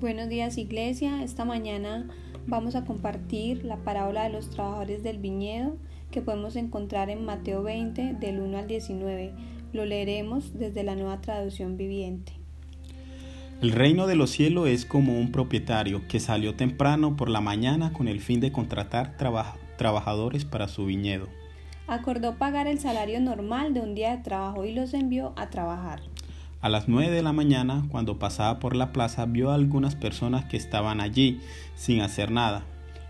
Buenos días Iglesia, esta mañana vamos a compartir la parábola de los trabajadores del viñedo que podemos encontrar en Mateo 20 del 1 al 19. Lo leeremos desde la nueva traducción viviente. El reino de los cielos es como un propietario que salió temprano por la mañana con el fin de contratar trabajadores para su viñedo. Acordó pagar el salario normal de un día de trabajo y los envió a trabajar. A las nueve de la mañana, cuando pasaba por la plaza, vio a algunas personas que estaban allí sin hacer nada.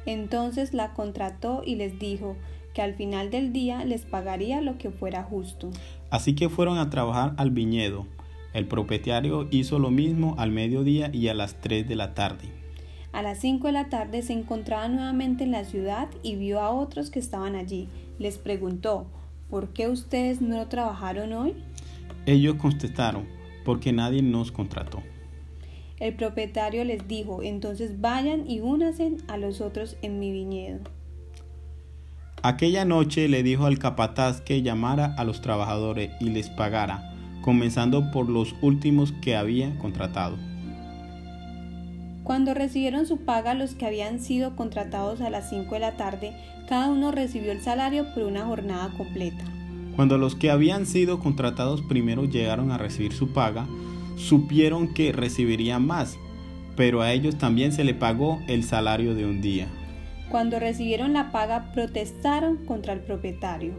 Entonces la contrató y les dijo que al final del día les pagaría lo que fuera justo. Así que fueron a trabajar al viñedo. El propietario hizo lo mismo al mediodía y a las tres de la tarde. A las cinco de la tarde se encontraba nuevamente en la ciudad y vio a otros que estaban allí. Les preguntó, ¿por qué ustedes no trabajaron hoy? Ellos contestaron, porque nadie nos contrató. El propietario les dijo, entonces vayan y únanse a los otros en mi viñedo. Aquella noche le dijo al capataz que llamara a los trabajadores y les pagara, comenzando por los últimos que había contratado. Cuando recibieron su paga los que habían sido contratados a las 5 de la tarde, cada uno recibió el salario por una jornada completa. Cuando los que habían sido contratados primero llegaron a recibir su paga, supieron que recibirían más, pero a ellos también se le pagó el salario de un día. Cuando recibieron la paga protestaron contra el propietario.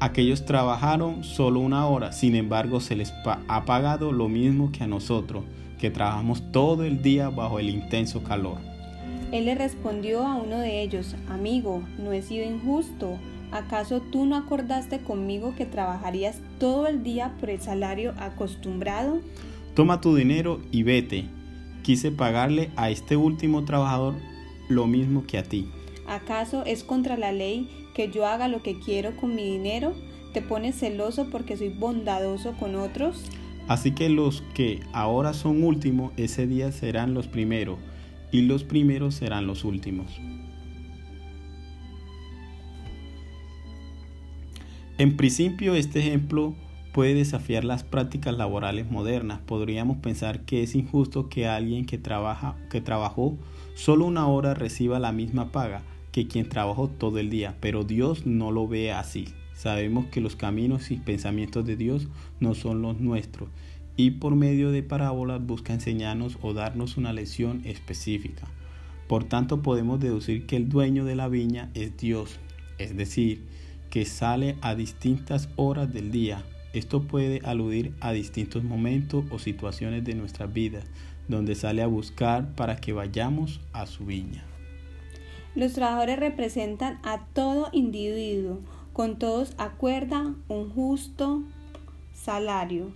Aquellos trabajaron solo una hora, sin embargo se les ha pagado lo mismo que a nosotros, que trabajamos todo el día bajo el intenso calor. Él le respondió a uno de ellos, amigo, no he sido injusto ¿Acaso tú no acordaste conmigo que trabajarías todo el día por el salario acostumbrado? Toma tu dinero y vete. Quise pagarle a este último trabajador lo mismo que a ti. ¿Acaso es contra la ley que yo haga lo que quiero con mi dinero? ¿Te pones celoso porque soy bondadoso con otros? Así que los que ahora son últimos, ese día serán los primeros, y los primeros serán los últimos. En principio, este ejemplo puede desafiar las prácticas laborales modernas. Podríamos pensar que es injusto que alguien que, trabaja, que trabajó solo una hora reciba la misma paga que quien trabajó todo el día, pero Dios no lo ve así. Sabemos que los caminos y pensamientos de Dios no son los nuestros y por medio de parábolas busca enseñarnos o darnos una lección específica. Por tanto, podemos deducir que el dueño de la viña es Dios, es decir, que sale a distintas horas del día. Esto puede aludir a distintos momentos o situaciones de nuestra vida, donde sale a buscar para que vayamos a su viña. Los trabajadores representan a todo individuo, con todos acuerda un justo salario.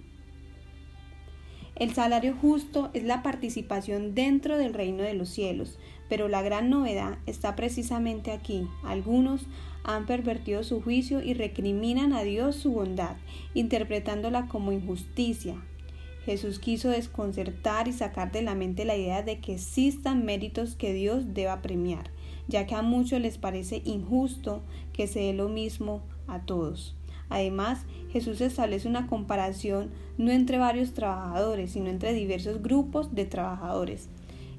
El salario justo es la participación dentro del reino de los cielos, pero la gran novedad está precisamente aquí. Algunos han pervertido su juicio y recriminan a Dios su bondad, interpretándola como injusticia. Jesús quiso desconcertar y sacar de la mente la idea de que existan méritos que Dios deba premiar, ya que a muchos les parece injusto que se dé lo mismo a todos. Además, Jesús establece una comparación no entre varios trabajadores, sino entre diversos grupos de trabajadores.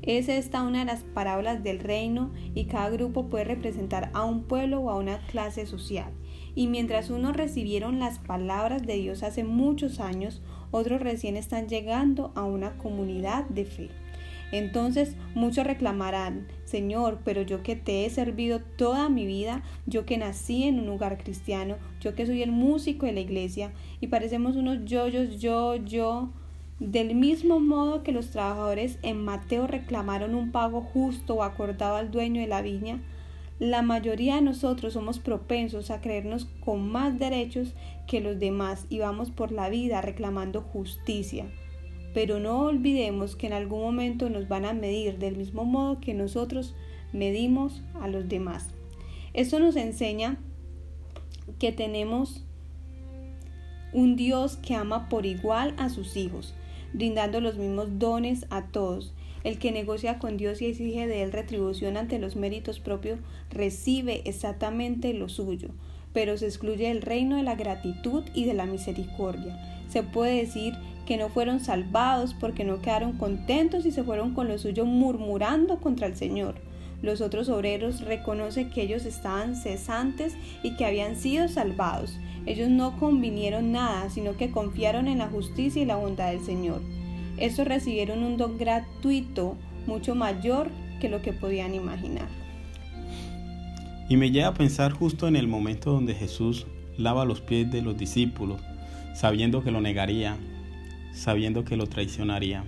Es esta una de las parábolas del reino y cada grupo puede representar a un pueblo o a una clase social. Y mientras unos recibieron las palabras de Dios hace muchos años, otros recién están llegando a una comunidad de fe. Entonces muchos reclamarán, Señor, pero yo que te he servido toda mi vida, yo que nací en un lugar cristiano, yo que soy el músico de la iglesia, y parecemos unos yoyos, yo, yo, del mismo modo que los trabajadores en Mateo reclamaron un pago justo o acordado al dueño de la viña, la mayoría de nosotros somos propensos a creernos con más derechos que los demás y vamos por la vida reclamando justicia. Pero no olvidemos que en algún momento nos van a medir del mismo modo que nosotros medimos a los demás. Esto nos enseña que tenemos un Dios que ama por igual a sus hijos brindando los mismos dones a todos. El que negocia con Dios y exige de él retribución ante los méritos propios recibe exactamente lo suyo. Pero se excluye el reino de la gratitud y de la misericordia. Se puede decir que no fueron salvados porque no quedaron contentos y se fueron con lo suyo murmurando contra el Señor. Los otros obreros reconocen que ellos estaban cesantes y que habían sido salvados. Ellos no convinieron nada, sino que confiaron en la justicia y la bondad del Señor. Estos recibieron un don gratuito mucho mayor que lo que podían imaginar. Y me lleva a pensar justo en el momento donde Jesús lava los pies de los discípulos, sabiendo que lo negaría, sabiendo que lo traicionaría.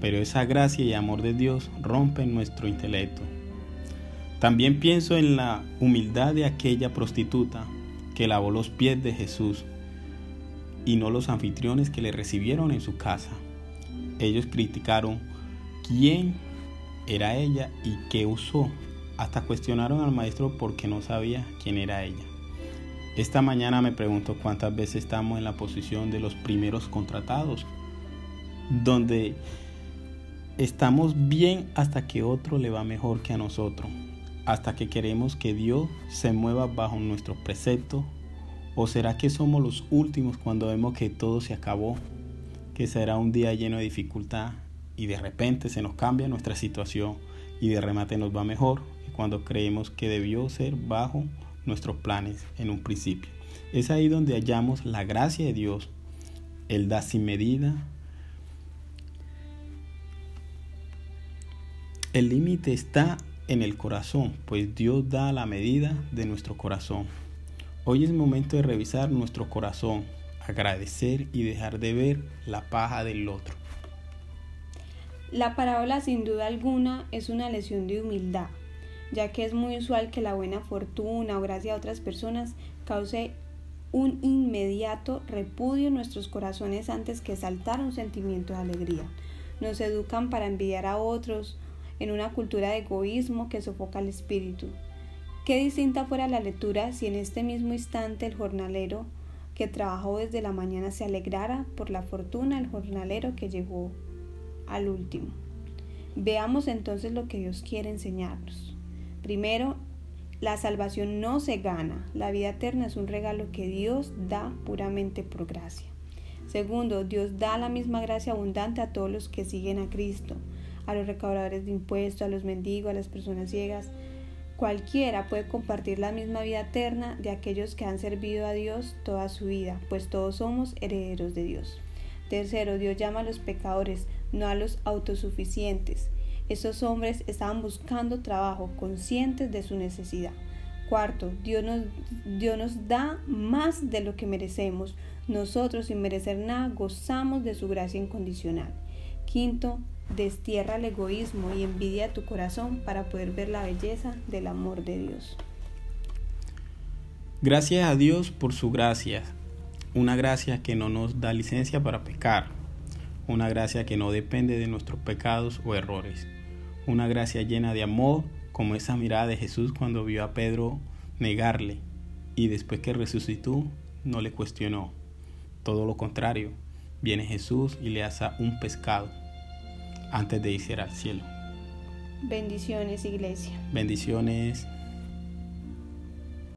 Pero esa gracia y amor de Dios rompen nuestro intelecto. También pienso en la humildad de aquella prostituta que lavó los pies de Jesús y no los anfitriones que le recibieron en su casa. Ellos criticaron quién era ella y qué usó hasta cuestionaron al maestro porque no sabía quién era ella. Esta mañana me pregunto cuántas veces estamos en la posición de los primeros contratados, donde estamos bien hasta que otro le va mejor que a nosotros, hasta que queremos que Dios se mueva bajo nuestro precepto, o será que somos los últimos cuando vemos que todo se acabó, que será un día lleno de dificultad y de repente se nos cambia nuestra situación y de remate nos va mejor cuando creemos que debió ser bajo nuestros planes en un principio. Es ahí donde hallamos la gracia de Dios. Él da sin medida. El límite está en el corazón, pues Dios da la medida de nuestro corazón. Hoy es momento de revisar nuestro corazón, agradecer y dejar de ver la paja del otro. La parábola sin duda alguna es una lesión de humildad ya que es muy usual que la buena fortuna o gracia a otras personas cause un inmediato repudio en nuestros corazones antes que saltar un sentimiento de alegría. Nos educan para envidiar a otros en una cultura de egoísmo que sofoca el espíritu. Qué distinta fuera la lectura si en este mismo instante el jornalero que trabajó desde la mañana se alegrara por la fortuna del jornalero que llegó al último. Veamos entonces lo que Dios quiere enseñarnos. Primero, la salvación no se gana. La vida eterna es un regalo que Dios da puramente por gracia. Segundo, Dios da la misma gracia abundante a todos los que siguen a Cristo, a los recaudadores de impuestos, a los mendigos, a las personas ciegas. Cualquiera puede compartir la misma vida eterna de aquellos que han servido a Dios toda su vida, pues todos somos herederos de Dios. Tercero, Dios llama a los pecadores, no a los autosuficientes. Esos hombres estaban buscando trabajo, conscientes de su necesidad. Cuarto, Dios nos, Dios nos da más de lo que merecemos. Nosotros, sin merecer nada, gozamos de su gracia incondicional. Quinto, destierra el egoísmo y envidia tu corazón para poder ver la belleza del amor de Dios. Gracias a Dios por su gracia, una gracia que no nos da licencia para pecar, una gracia que no depende de nuestros pecados o errores una gracia llena de amor, como esa mirada de Jesús cuando vio a Pedro negarle y después que resucitó no le cuestionó. Todo lo contrario, viene Jesús y le asa un pescado antes de irse al cielo. Bendiciones, iglesia. Bendiciones.